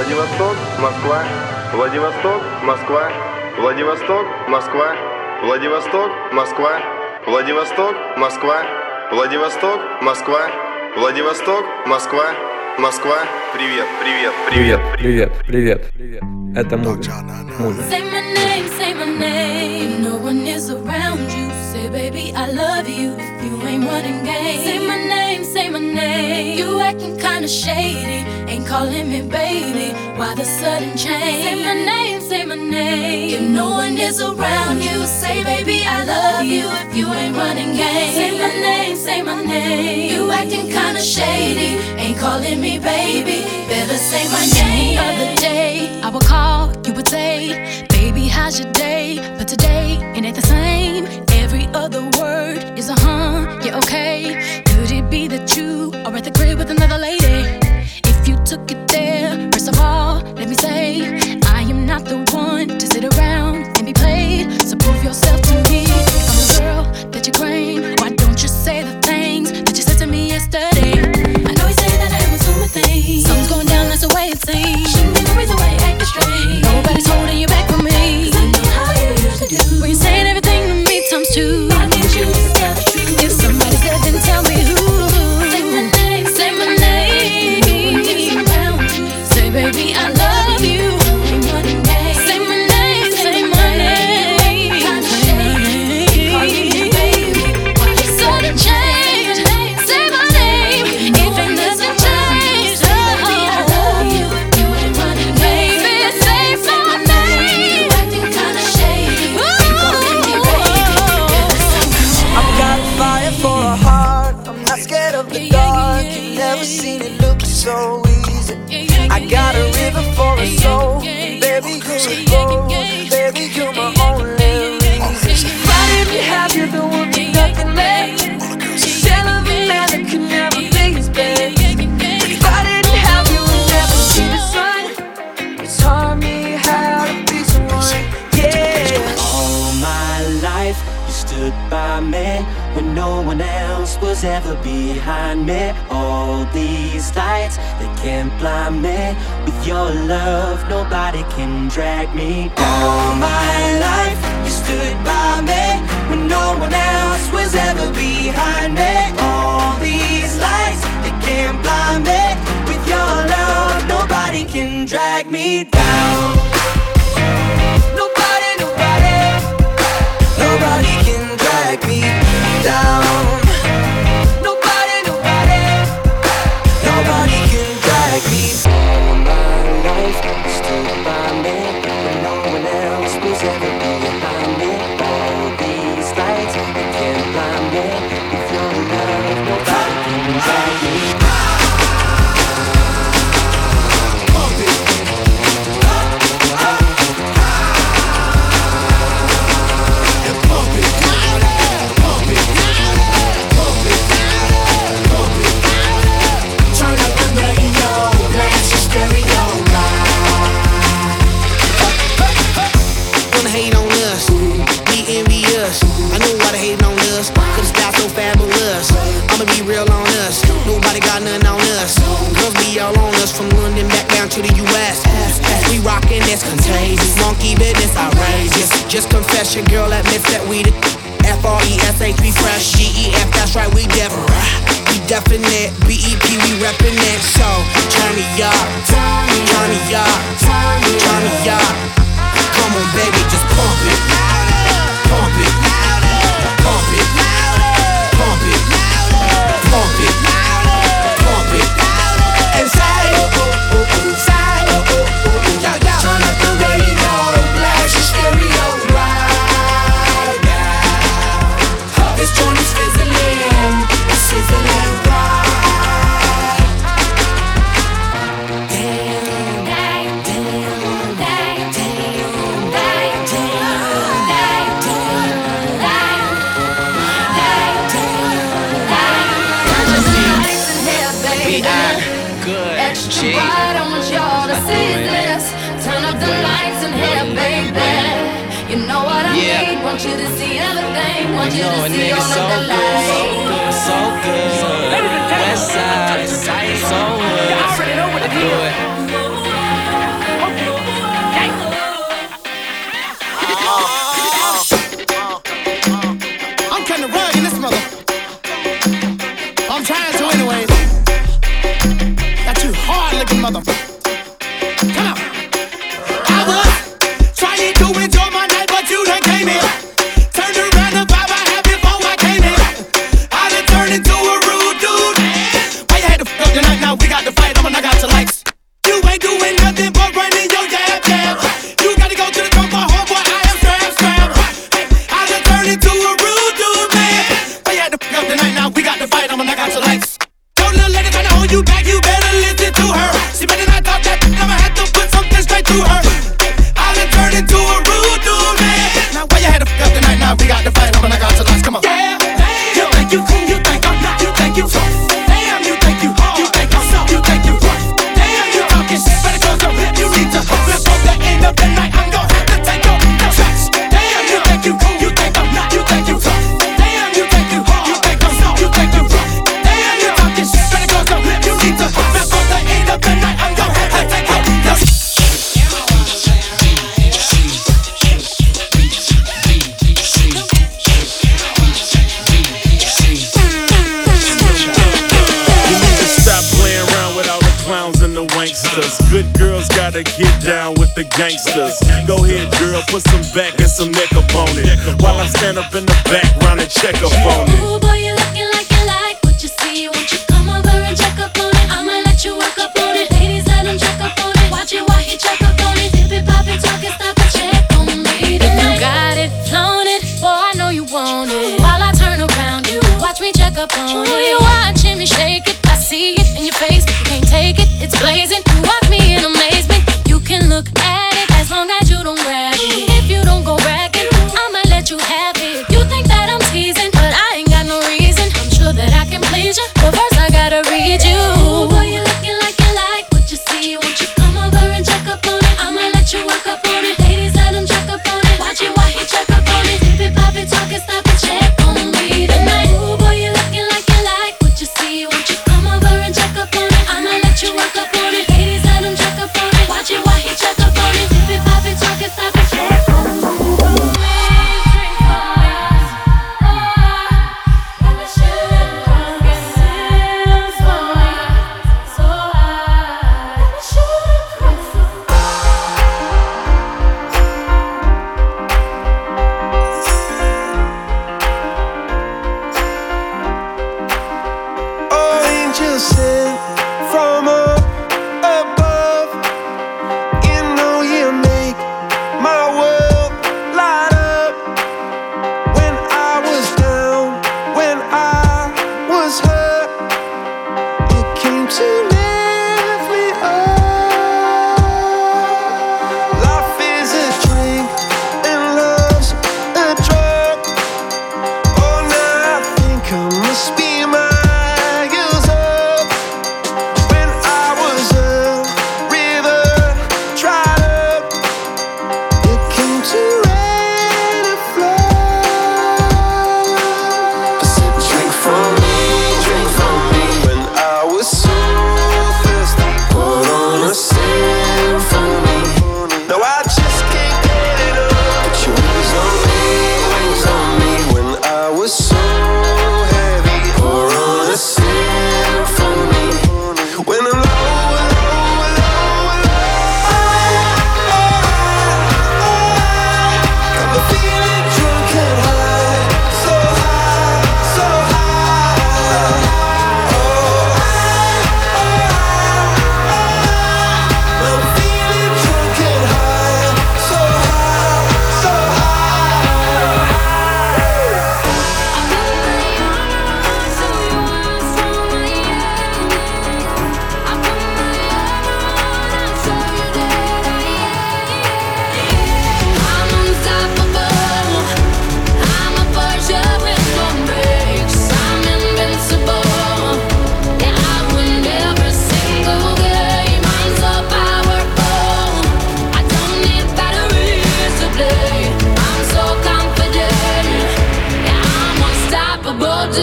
Владивосток, Москва, Владивосток, Москва, Владивосток, Москва, Владивосток, Москва, Владивосток, Москва, Владивосток, Москва, Владивосток, Москва, Москва, привет, привет, привет, привет, привет, привет. Это муви. Say my name, say my name, no one is around you. baby, I love you. You ain't running game. Say my name, say my name. You acting kinda shady, ain't calling me baby. Why the sudden change? Say my name, say my name. If no one is around you, say baby, I love you. If you ain't running game, say my name, say my name. You acting kinda shady, ain't calling me baby. Better say my name. Other day, I would call, you would say, baby, how's your day? But today, it ain't the same. Every other word is a huh, yeah, okay. Could it be that you are at the crib with another lady? If you took it there, first of all, let me say, I am not the one to sit around and be played. So prove yourself to me. I'm the girl that you claim, why don't you say the things that you said to me yesterday? I know you say that I am assuming things. Something's going down, that's the way it seems. I stand up in the background and check up on it. Ooh, boy, you looking like you like what you see. Won't you come over and check up on it? I'ma let you work up on it. Ladies, let him check up on it. Watch it while he check up on it. Dip it, pop it, talk it, stop it, check on me. Tonight. If you got it, flown it, boy, I know you want it. While I turn around you, watch me check up on Ooh, it. you watching me shake it. I see it in your face, you can't take it, it's blazing.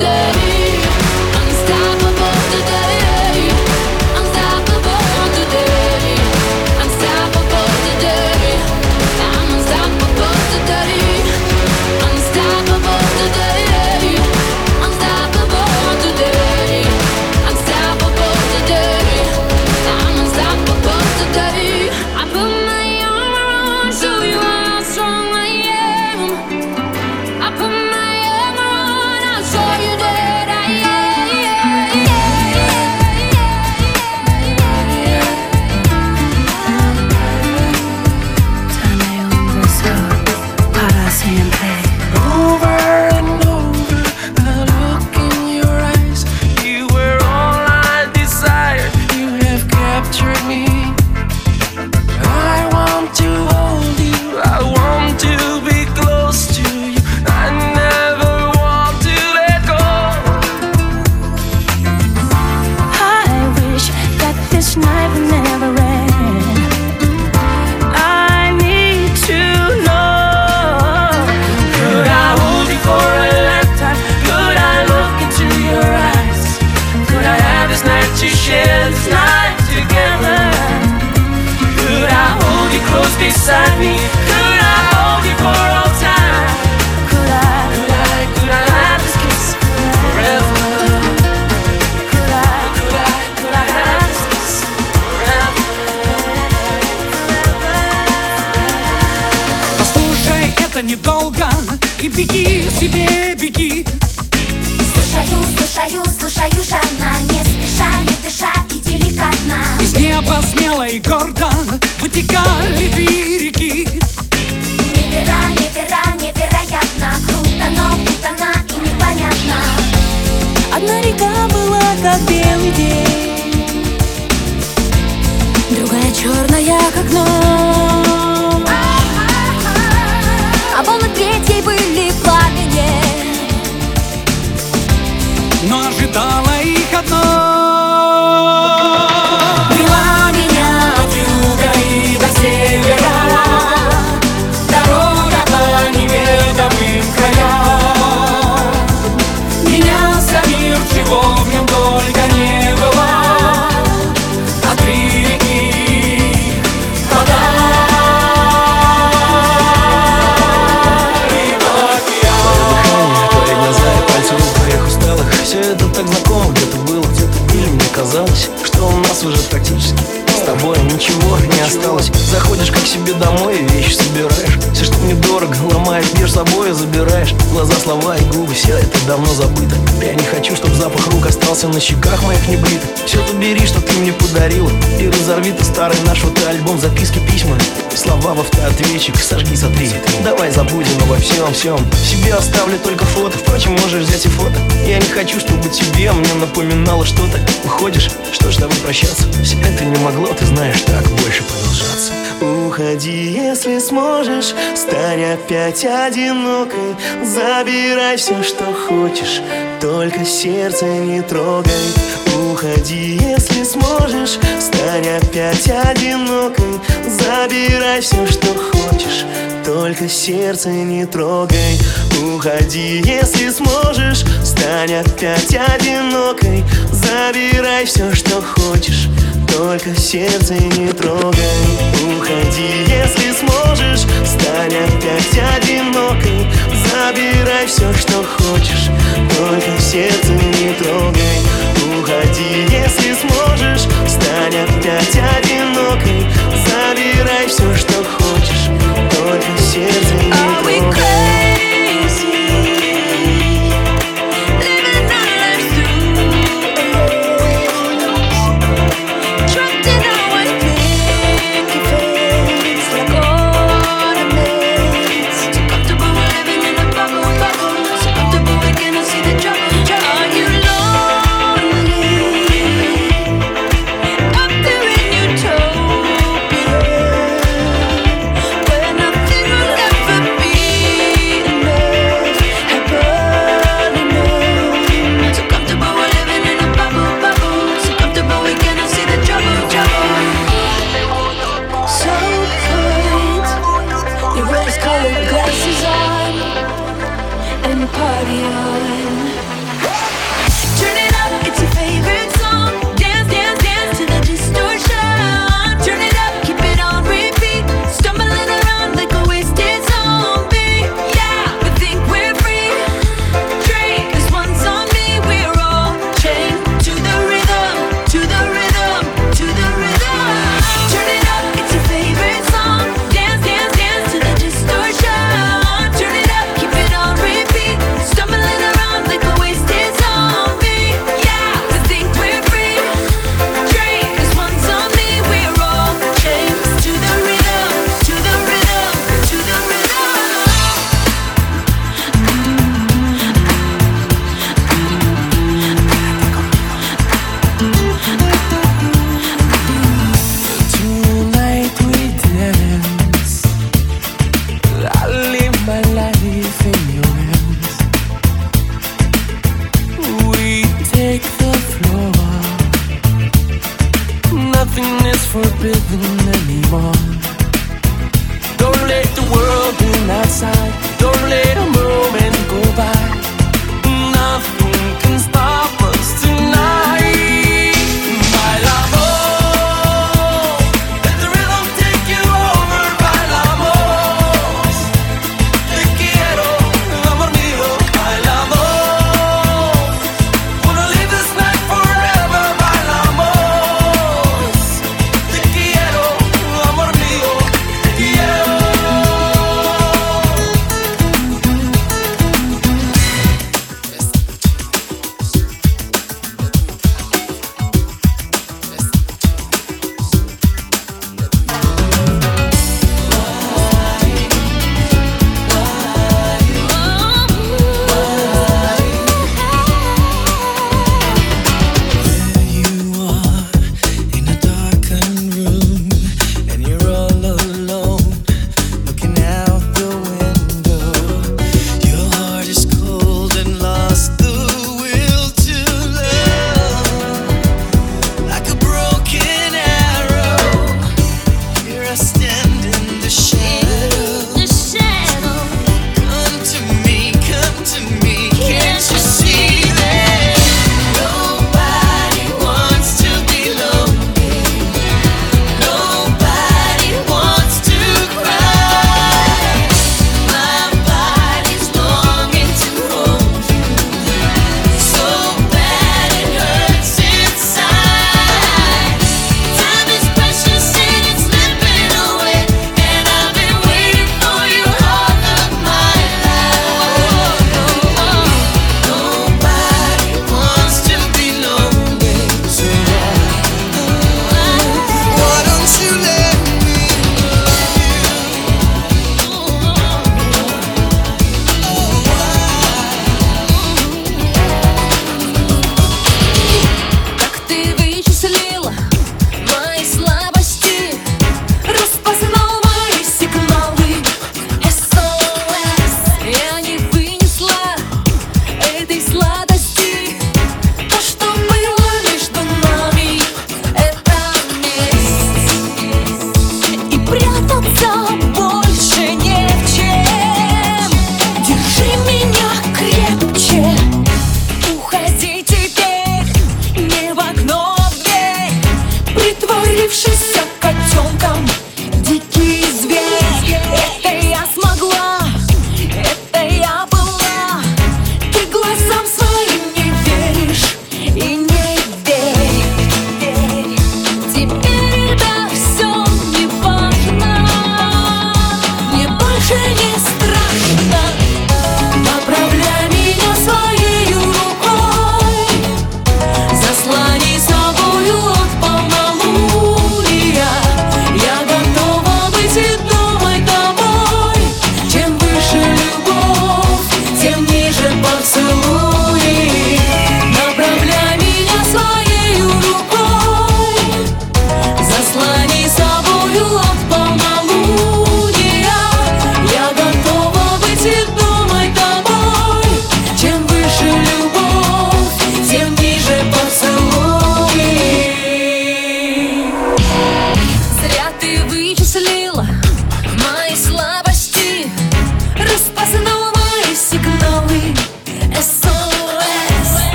day это недолго. И беги себе, беги. Слушаю, слушаю, слушаю жадно Не спеша, не дыша и деликатно. Из неба смело и гордо Вытекали две реки Невера, невера, невероятно Круто, но путано и непонятно. Одна река была как белый день. Другая черная как ночь Но Глаза, слова и губы, все это давно забыто. Я не хочу, чтобы запах рук остался на щеках моих небритых Все то бери, что ты мне подарила И разорви ты старый наш вот альбом, записки, письма Слова в автоответчик, сожги, сотри. Давай забудем обо всем, всем Себе оставлю только фото, впрочем, можешь взять и фото. Я не хочу, чтобы тебе мне напоминало что-то. Уходишь, что ж, давай прощаться? Все это не могло, ты знаешь, так больше продолжаться. Уходи, если сможешь, стань опять одинокой Забирай все, что хочешь, только сердце не трогай. Уходи, если сможешь, стань опять одинокой. Забирай все, что хочешь, только сердце не трогай. Уходи, если сможешь, стань опять одинокой. Забирай все, что хочешь, только сердце не трогай. Уходи, если сможешь, стань опять одинокой Забирай все, что хочешь, только сердце не трогай. Уходи, если сможешь, стань опять одинокой. Забирай все, что хочешь, только сердце не we трогай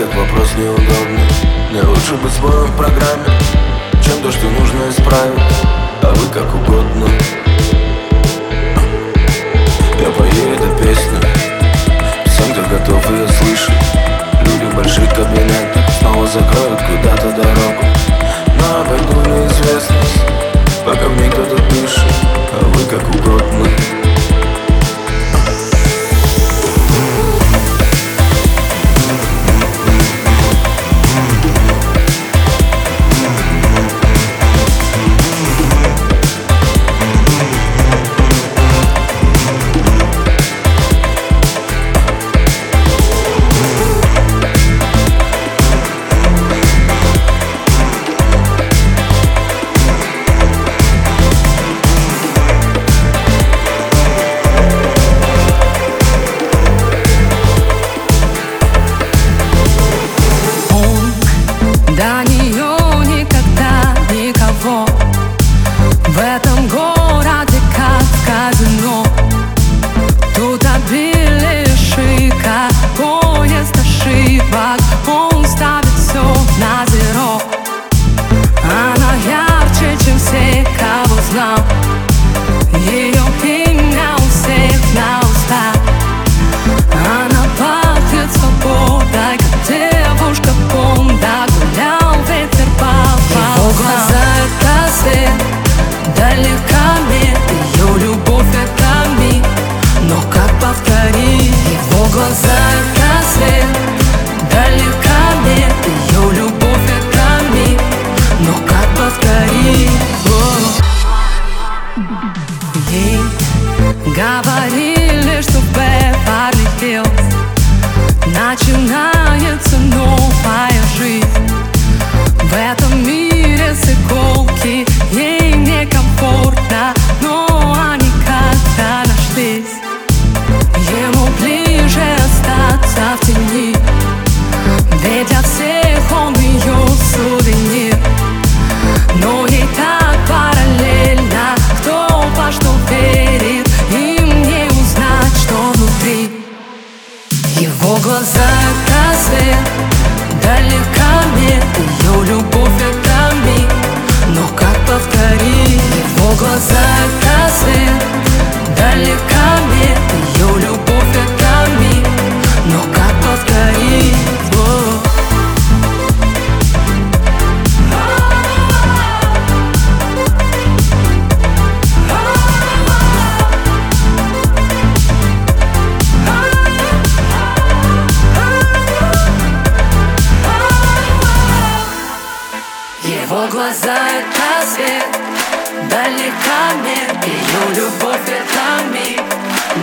как вопрос неудобный. Мне лучше быть своим в программе Чем то, что нужно исправить. глаза это свет Далека мне. ее любовь это миг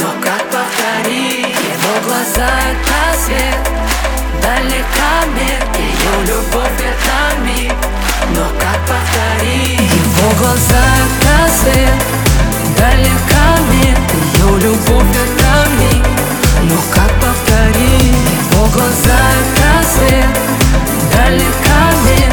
Но как повторить? Его глаза это свет Далека мне. ее любовь это миг Но как повторить? Его глаза это свет Далека мне. ее любовь это миг Но как повторить? Его глаза это свет Далека мир,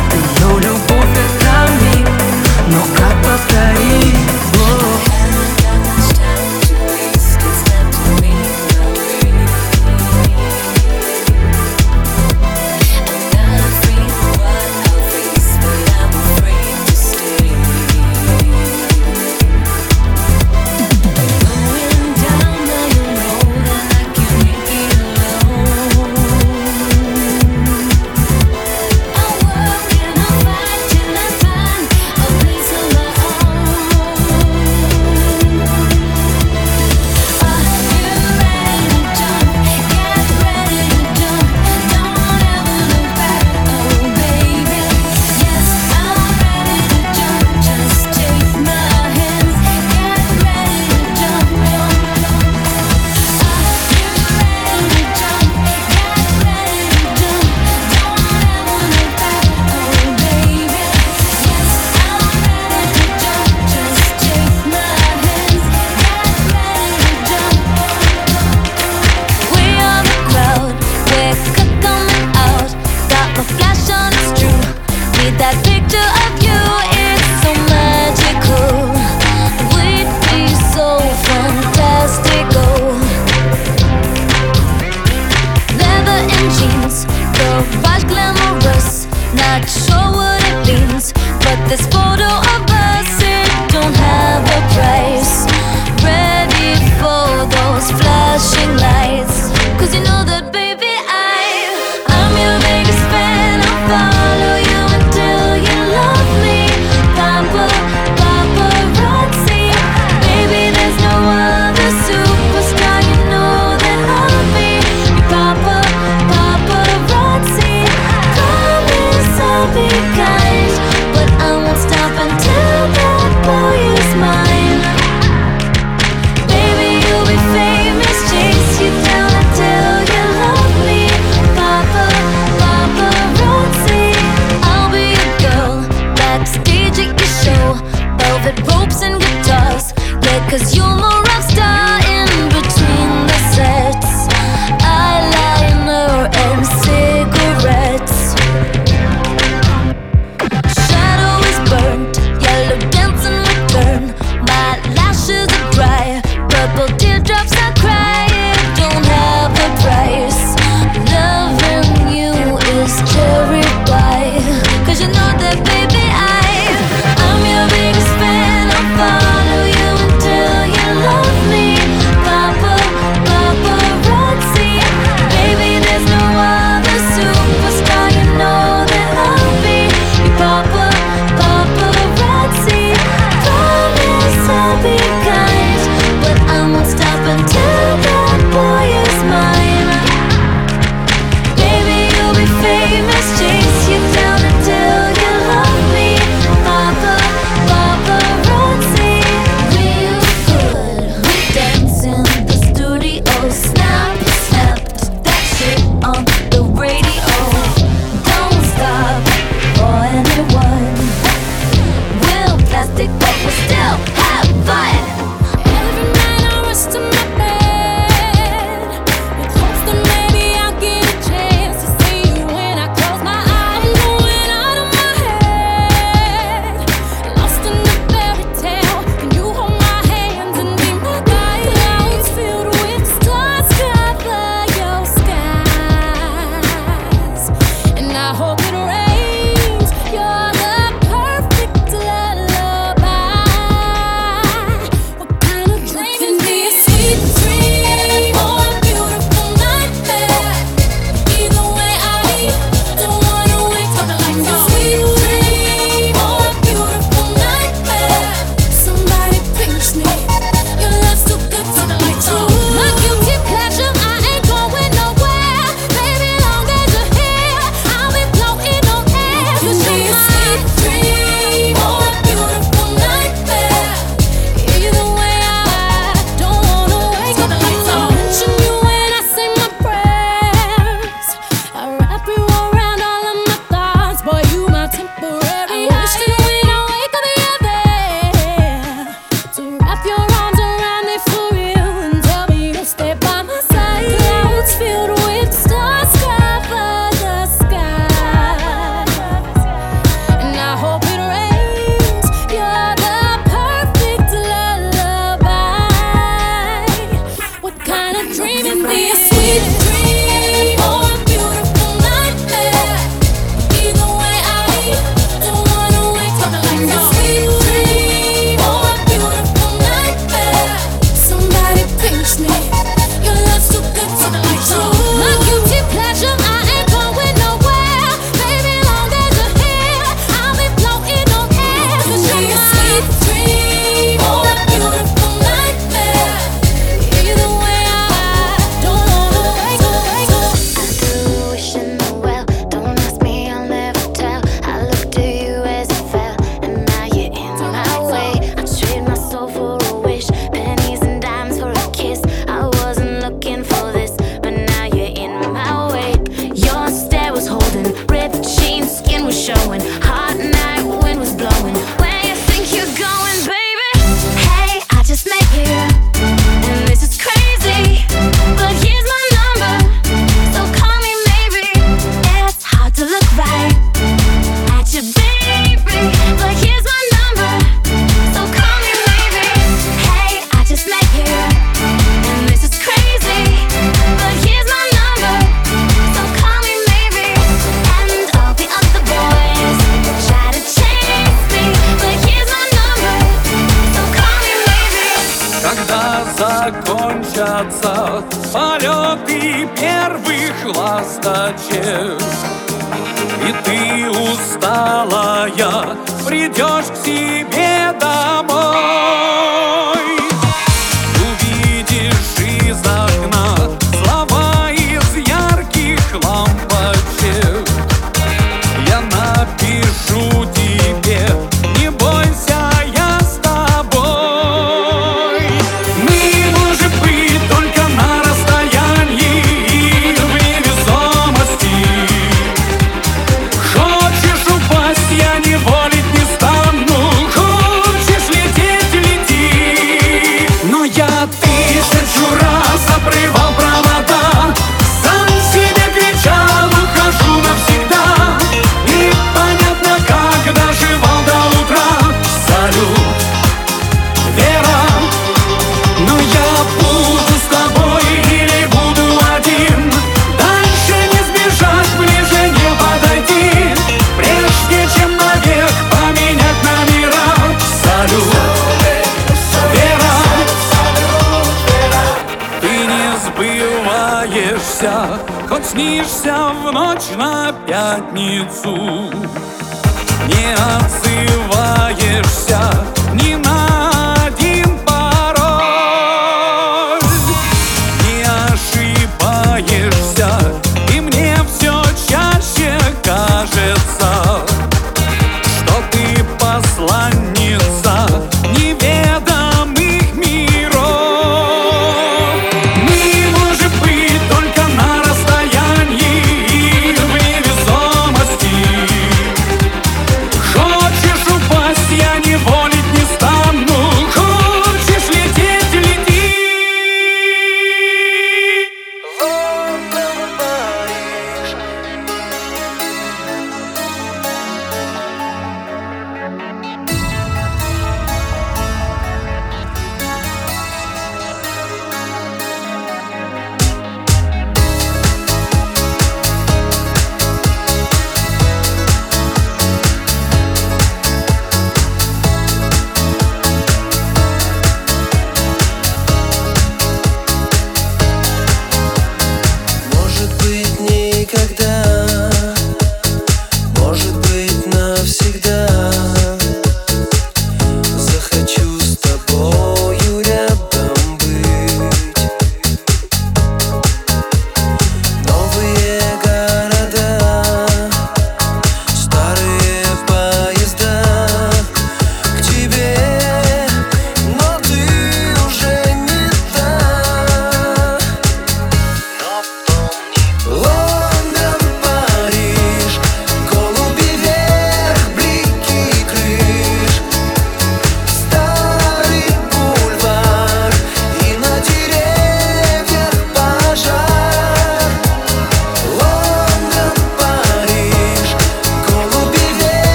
пятницу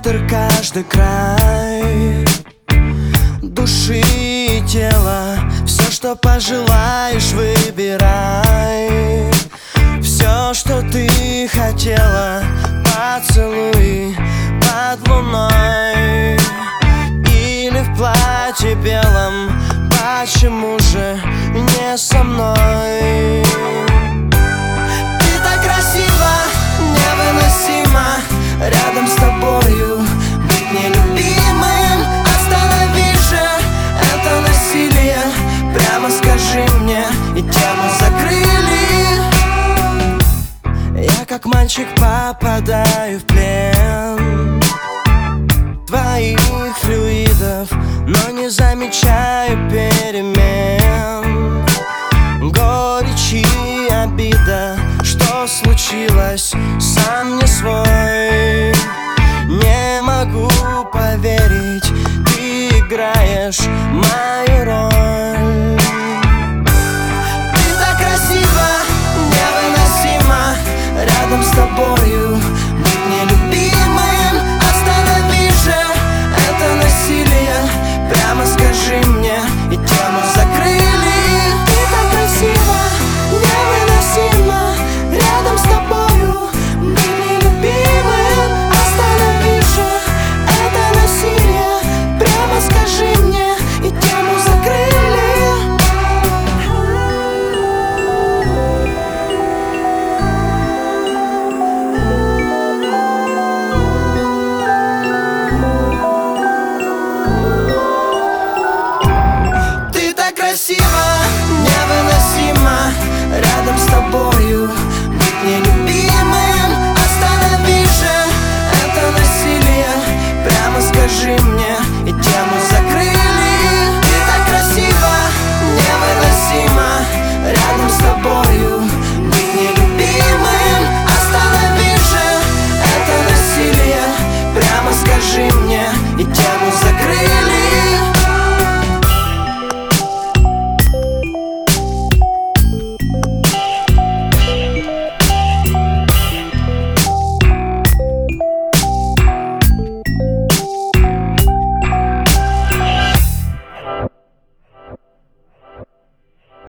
ветер каждый край Души и тела Все, что пожелаешь, выбирай. Все, что ты хотела Поцелуй под луной. Или в платье белом Почему же не со мной? как мальчик попадаю в плен. Твоих флюидов, но не замечаю перемен. Горечь и обида, что случилось, сам не свой. Не могу поверить, ты играешь мою